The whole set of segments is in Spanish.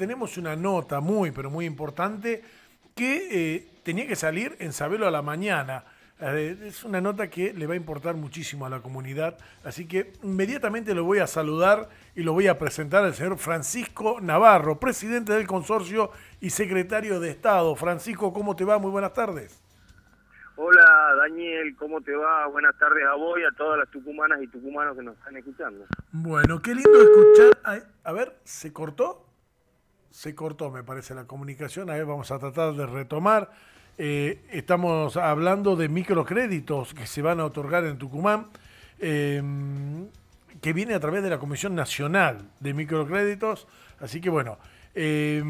tenemos una nota muy, pero muy importante que eh, tenía que salir en Sabelo a la mañana. Eh, es una nota que le va a importar muchísimo a la comunidad, así que inmediatamente lo voy a saludar y lo voy a presentar al señor Francisco Navarro, presidente del consorcio y secretario de Estado. Francisco, ¿cómo te va? Muy buenas tardes. Hola Daniel, ¿cómo te va? Buenas tardes a vos y a todas las tucumanas y tucumanos que nos están escuchando. Bueno, qué lindo escuchar. A ver, ¿se cortó? Se cortó, me parece, la comunicación. A ver, vamos a tratar de retomar. Eh, estamos hablando de microcréditos que se van a otorgar en Tucumán, eh, que viene a través de la Comisión Nacional de Microcréditos. Así que bueno, eh,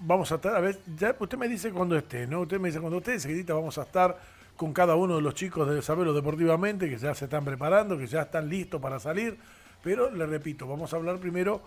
vamos a estar, a ver, ya usted me dice cuando esté, ¿no? Usted me dice cuando esté, enseguida vamos a estar con cada uno de los chicos de Sabelo Deportivamente, que ya se están preparando, que ya están listos para salir. Pero le repito, vamos a hablar primero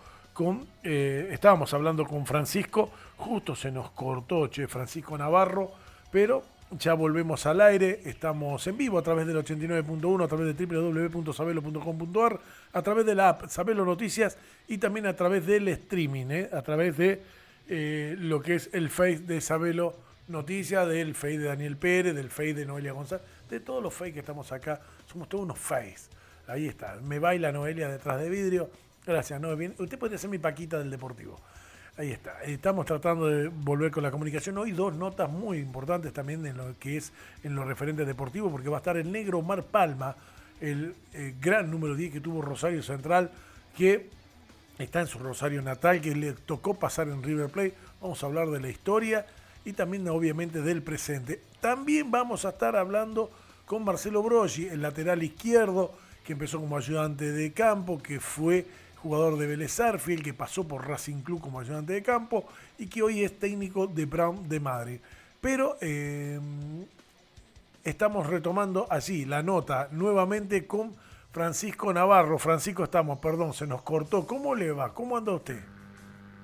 eh, estábamos hablando con Francisco, justo se nos cortó, che, Francisco Navarro, pero ya volvemos al aire, estamos en vivo a través del 89.1, a través de www.sabelo.com.ar, a través de la app Sabelo Noticias y también a través del streaming, eh, a través de eh, lo que es el Face de Sabelo Noticias, del Face de Daniel Pérez, del Face de Noelia González, de todos los Face que estamos acá, somos todos unos Face. Ahí está, me baila Noelia detrás de vidrio, Gracias, no, bien. Usted puede ser mi paquita del Deportivo. Ahí está. Estamos tratando de volver con la comunicación. Hoy dos notas muy importantes también en lo que es en los referentes deportivos, porque va a estar el negro Omar Palma, el, eh, gran número 10 que tuvo Rosario Central, que está en su Rosario natal, que le tocó pasar en River Plate. Vamos a hablar de la historia y también obviamente del presente. También vamos a estar hablando con Marcelo Broggi, el lateral izquierdo, que empezó como ayudante de campo, que fue jugador de Vélez Arfield, que pasó por Racing Club como ayudante de campo y que hoy es técnico de Brown de Madrid. Pero eh, estamos retomando así la nota nuevamente con Francisco Navarro. Francisco, estamos, perdón, se nos cortó. ¿Cómo le va? ¿Cómo anda usted?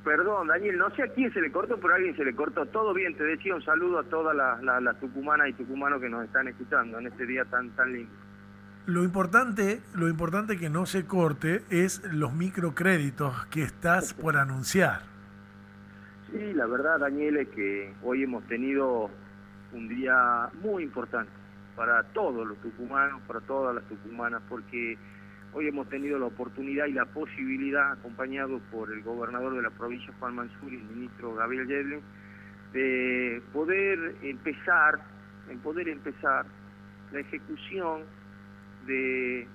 Perdón, Daniel, no sé a quién se le cortó, pero a alguien se le cortó. Todo bien, te decía un saludo a todas las la, tucumanas y tucumanos que nos están escuchando en este día tan, tan lindo. Lo importante, lo importante que no se corte es los microcréditos que estás por anunciar. Sí, la verdad, Daniel, es que hoy hemos tenido un día muy importante para todos los tucumanos, para todas las tucumanas, porque hoy hemos tenido la oportunidad y la posibilidad, acompañado por el gobernador de la provincia, Juan Mansur, y el ministro Gabriel Yedlin, de poder empezar, en poder empezar la ejecución de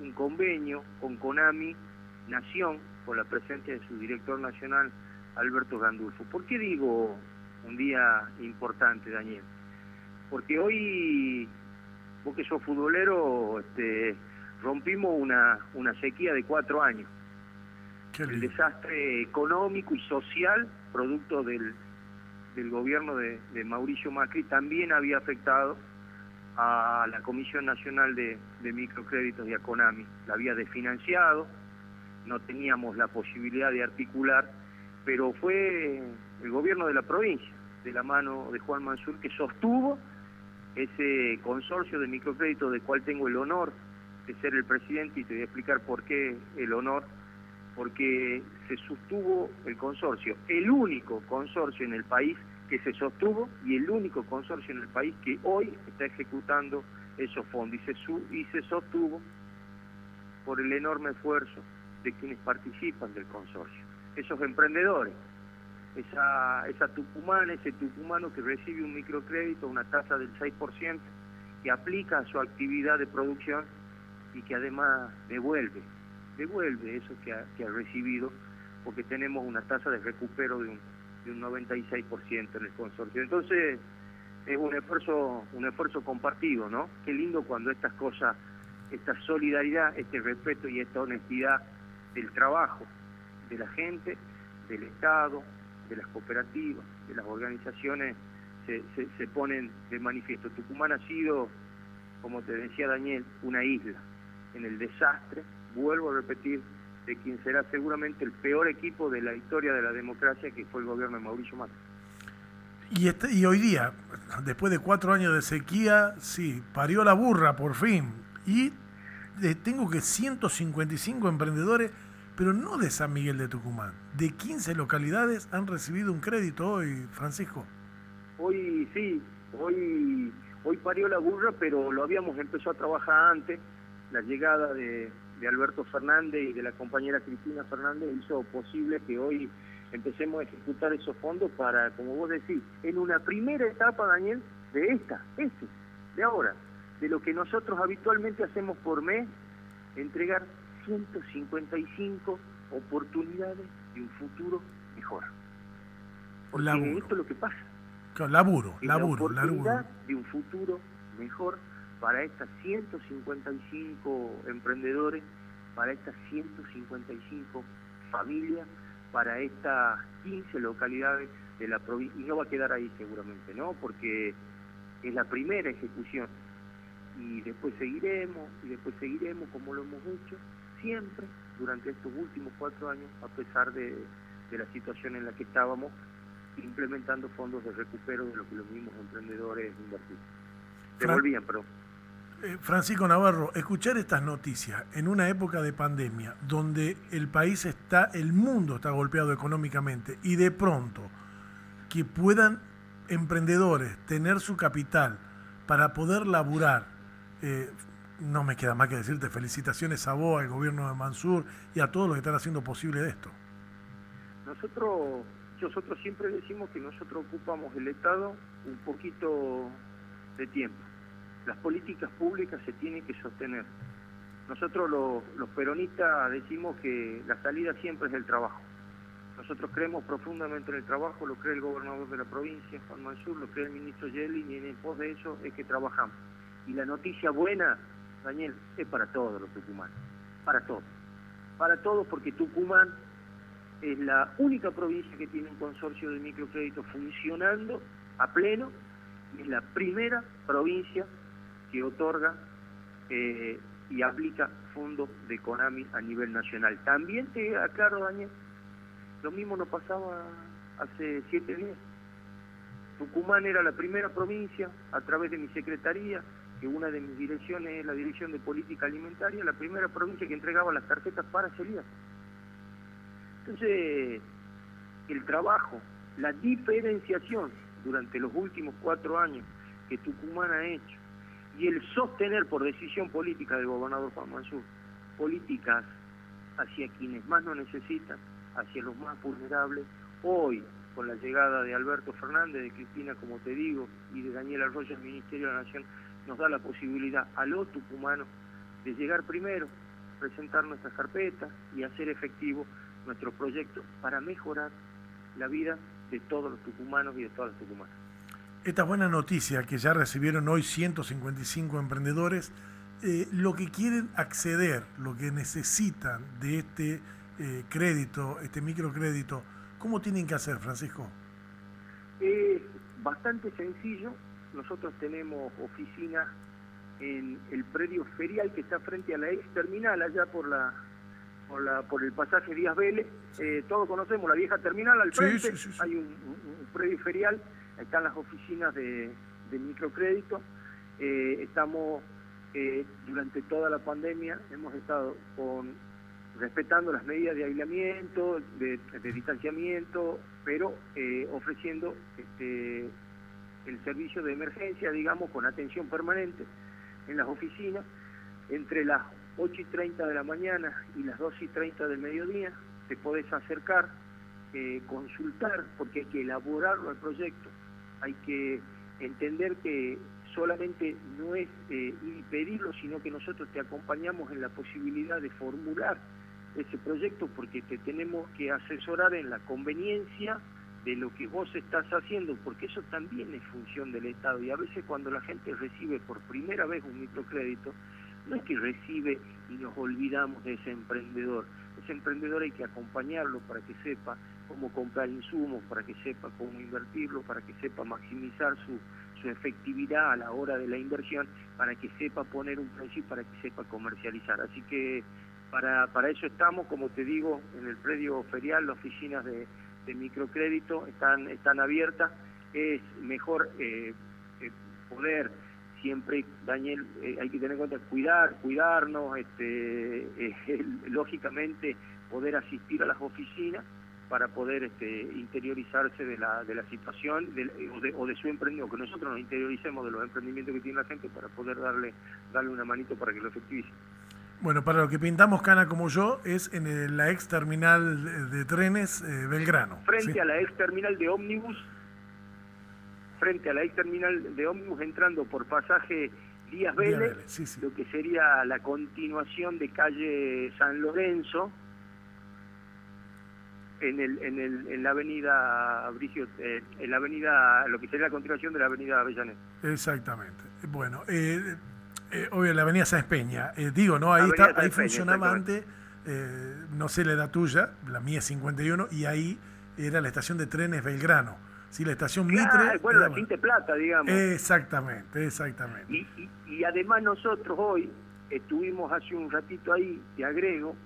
un convenio con Konami Nación, con la presencia de su director nacional, Alberto Gandulfo. ¿Por qué digo un día importante, Daniel? Porque hoy, vos que sos futbolero, este, rompimos una, una sequía de cuatro años. El desastre económico y social, producto del, del gobierno de, de Mauricio Macri, también había afectado a la Comisión Nacional de, Microcréditos y a CONAMI. La había desfinanciado, no teníamos la posibilidad de articular, pero fue el gobierno de la provincia, de la mano de Juan Mansur, que sostuvo ese consorcio de microcréditos del cual tengo el honor de ser el presidente y te voy a explicar por qué el honor, porque se sostuvo el consorcio, el único consorcio en el país que se sostuvo y el único consorcio en el país que hoy está ejecutando esos fondos. Y se, y se sostuvo por el enorme esfuerzo de quienes participan del consorcio, esos emprendedores, esa, esa tucumana, ese tucumano que recibe un microcrédito, una tasa del 6%, que aplica a su actividad de producción y que además devuelve, devuelve eso que ha, que ha recibido, porque tenemos una tasa de recupero de un de un 96% en el consorcio. Entonces, es un esfuerzo, un esfuerzo compartido, ¿no? Qué lindo cuando estas cosas, esta solidaridad, este respeto y esta honestidad del trabajo de la gente, del Estado, de las cooperativas, de las organizaciones, se, se ponen de manifiesto. Tucumán ha sido, como te decía Daniel, una isla en el desastre, vuelvo a repetir, de quien será seguramente el peor equipo de la historia de la democracia, que fue el gobierno de Mauricio Macri. Y, este, y hoy día, después de cuatro años de sequía, sí, parió la burra por fin. Y eh, tengo que 155 emprendedores pero no de San Miguel de Tucumán. De 15 localidades han recibido un crédito hoy, Francisco. Hoy sí, hoy, hoy parió la burra, pero lo habíamos empezado a trabajar antes. La llegada de, de Alberto Fernández y de la compañera Cristina Fernández hizo posible que hoy empecemos a ejecutar esos fondos para, como vos decís, en una primera etapa, Daniel, de esta, este, de ahora, de lo que nosotros habitualmente hacemos por mes, entregar 155 oportunidades de un futuro mejor. Porque esto es lo que pasa. laburo, laburo, la oportunidad de un futuro mejor para estas 155 emprendedores, para estas 155 familias, para estas 15 localidades de la provincia, y no va a quedar ahí seguramente, ¿no? Porque es la primera ejecución, y después seguiremos, y después seguiremos como lo hemos hecho, siempre durante estos últimos cuatro años, a pesar de, la situación en la que estábamos, implementando fondos de recupero de lo que los mismos emprendedores invertían. Devolvían, pero... Eh, Francisco Navarro, escuchar estas noticias en una época de pandemia donde el país está, el mundo está golpeado económicamente y de pronto que puedan emprendedores tener su capital para poder laburar, eh, no me queda más que decirte felicitaciones a vos, al gobierno de Mansur y a todos los que están haciendo posible esto. Nosotros, nosotros siempre decimos que nosotros ocupamos el Estado un poquito de tiempo. Las políticas públicas se tienen que sostener. Nosotros los, peronistas decimos que la salida siempre es el trabajo. Nosotros creemos profundamente en el trabajo, lo cree el gobernador de la provincia, Juan Mansur, lo cree el ministro Yelin, y en pos de eso es que trabajamos. Y la noticia buena Daniel, es para todos los tucumanos, para todos. Para todos porque Tucumán es la única provincia que tiene un consorcio de microcrédito funcionando a pleno y es la primera provincia que otorga eh, y aplica fondos de Conami a nivel nacional. También te aclaro, Daniel, lo mismo nos pasaba hace siete días. Tucumán era la primera provincia, a través de mi secretaría, que una de mis direcciones es la Dirección de Política Alimentaria, la primera provincia que entregaba las tarjetas para celíacos. Entonces, el trabajo, la diferenciación durante los últimos cuatro años que Tucumán ha hecho y el sostener por decisión política del gobernador Juan Mansur políticas hacia quienes más lo necesitan, hacia los más vulnerables, hoy con la llegada de Alberto Fernández, de Cristina, como te digo, y de Daniel Arroyo al Ministerio de la Nación, nos da la posibilidad a los tucumanos de llegar primero, presentar nuestras carpetas y hacer efectivo nuestro proyecto para mejorar la vida de todos los tucumanos y de todas las tucumanas. Esta buena noticia que ya recibieron hoy 155 emprendedores, eh, lo que quieren acceder, lo que necesitan de este eh, crédito, este microcrédito, ¿cómo tienen que hacer, Francisco? Es bastante sencillo, nosotros tenemos oficinas en el predio ferial que está frente a la ex terminal, allá por la por, la, por el pasaje Díaz Vélez. Eh, todos conocemos la vieja terminal al frente, hay un, predio ferial, están las oficinas de, microcrédito. Eh, estamos eh, durante toda la pandemia, hemos estado respetando las medidas de aislamiento, de, de distanciamiento, pero ofreciendo este, el servicio de emergencia, digamos, con atención permanente en las oficinas, entre las 8 y 30 de la mañana y las 2 y 30 del mediodía, te podés acercar, eh, consultar, porque hay que elaborarlo al proyecto, hay que entender que solamente no es eh, pedirlo, sino que nosotros te acompañamos en la posibilidad de formular ese proyecto porque te tenemos que asesorar en la conveniencia de lo que vos estás haciendo, porque eso también es función del Estado. Y a veces cuando la gente recibe por primera vez un microcrédito, no es que recibe y nos olvidamos de ese emprendedor. Ese emprendedor hay que acompañarlo para que sepa cómo comprar insumos, para que sepa cómo invertirlo, para que sepa maximizar su, su efectividad a la hora de la inversión, para que sepa poner un precio y para que sepa comercializar. Así que para, para eso estamos, como te digo, en el predio ferial, las oficinas de de microcrédito están, están abiertas, es mejor eh, eh, poder siempre, Daniel, eh, hay que tener en cuenta cuidar, cuidarnos, este, lógicamente poder asistir a las oficinas para poder este, interiorizarse de la, de la situación o, de, o, de, su emprendimiento, que nosotros nos interioricemos de los emprendimientos que tiene la gente para poder darle, darle una manito para que lo efectivice. Bueno, para lo que pintamos Cana como yo es en la ex terminal de, trenes eh, Belgrano. Frente a la ex terminal de ómnibus, frente a la ex terminal de ómnibus entrando por pasaje Díaz Vélez, lo que sería la continuación de calle San Lorenzo, en, el, en, el, en la avenida Bricio, eh, en la avenida, lo que sería la continuación de la avenida Avellaneda. Exactamente. Bueno, eh, eh, obvio, la avenida San Peña, eh, digo, ¿no? Ahí, está, ahí funcionaba antes, no sé la edad tuya, la mía es 51, y ahí era la estación de trenes Belgrano. Sí, la estación Mitre. Bueno, la Quinte Plata, digamos. Exactamente, exactamente. Y, y, y, además nosotros hoy estuvimos hace un ratito ahí, te agrego,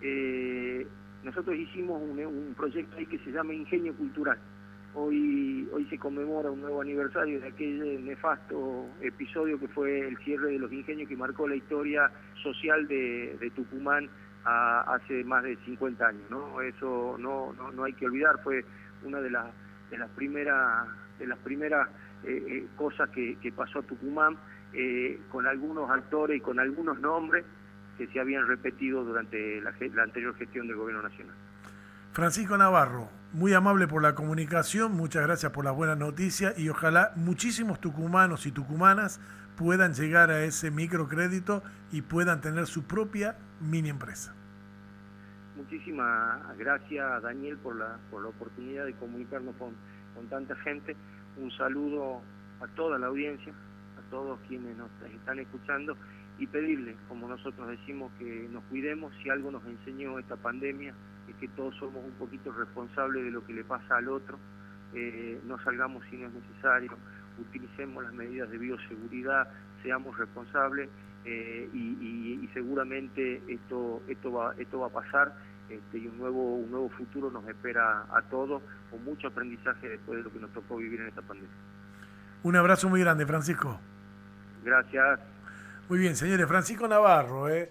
eh, nosotros hicimos un, proyecto ahí que se llama Ingenio Cultural. Hoy, hoy se conmemora un nuevo aniversario de aquel nefasto episodio que fue el cierre de los ingenios que marcó la historia social de, Tucumán hace más de 50 años. ¿no? Eso no, no, hay que olvidar, fue una de, las de las primeras, de las primeras eh, eh, cosas que, pasó a Tucumán, eh, con algunos actores y con algunos nombres que se habían repetido durante la, anterior gestión del Gobierno Nacional. Francisco Navarro, muy amable por la comunicación, muchas gracias por la buena noticia y ojalá muchísimos tucumanos y tucumanas puedan llegar a ese microcrédito y puedan tener su propia mini empresa. Muchísimas gracias Daniel por la, por la oportunidad de comunicarnos con, con tanta gente. Un saludo a toda la audiencia, a todos quienes nos están escuchando y pedirle, como nosotros decimos, que nos cuidemos. Si algo nos enseñó esta pandemia es que todos somos un poquito responsables de lo que le pasa al otro. Eh, no salgamos si no es necesario, utilicemos las medidas de bioseguridad, seamos responsables eh, y, seguramente esto esto va esto va a pasar este, y un nuevo un nuevo futuro nos espera a todos con mucho aprendizaje después de lo que nos tocó vivir en esta pandemia. Un abrazo muy grande, Francisco. Gracias. Muy bien, señores. Francisco Navarro, ¿eh?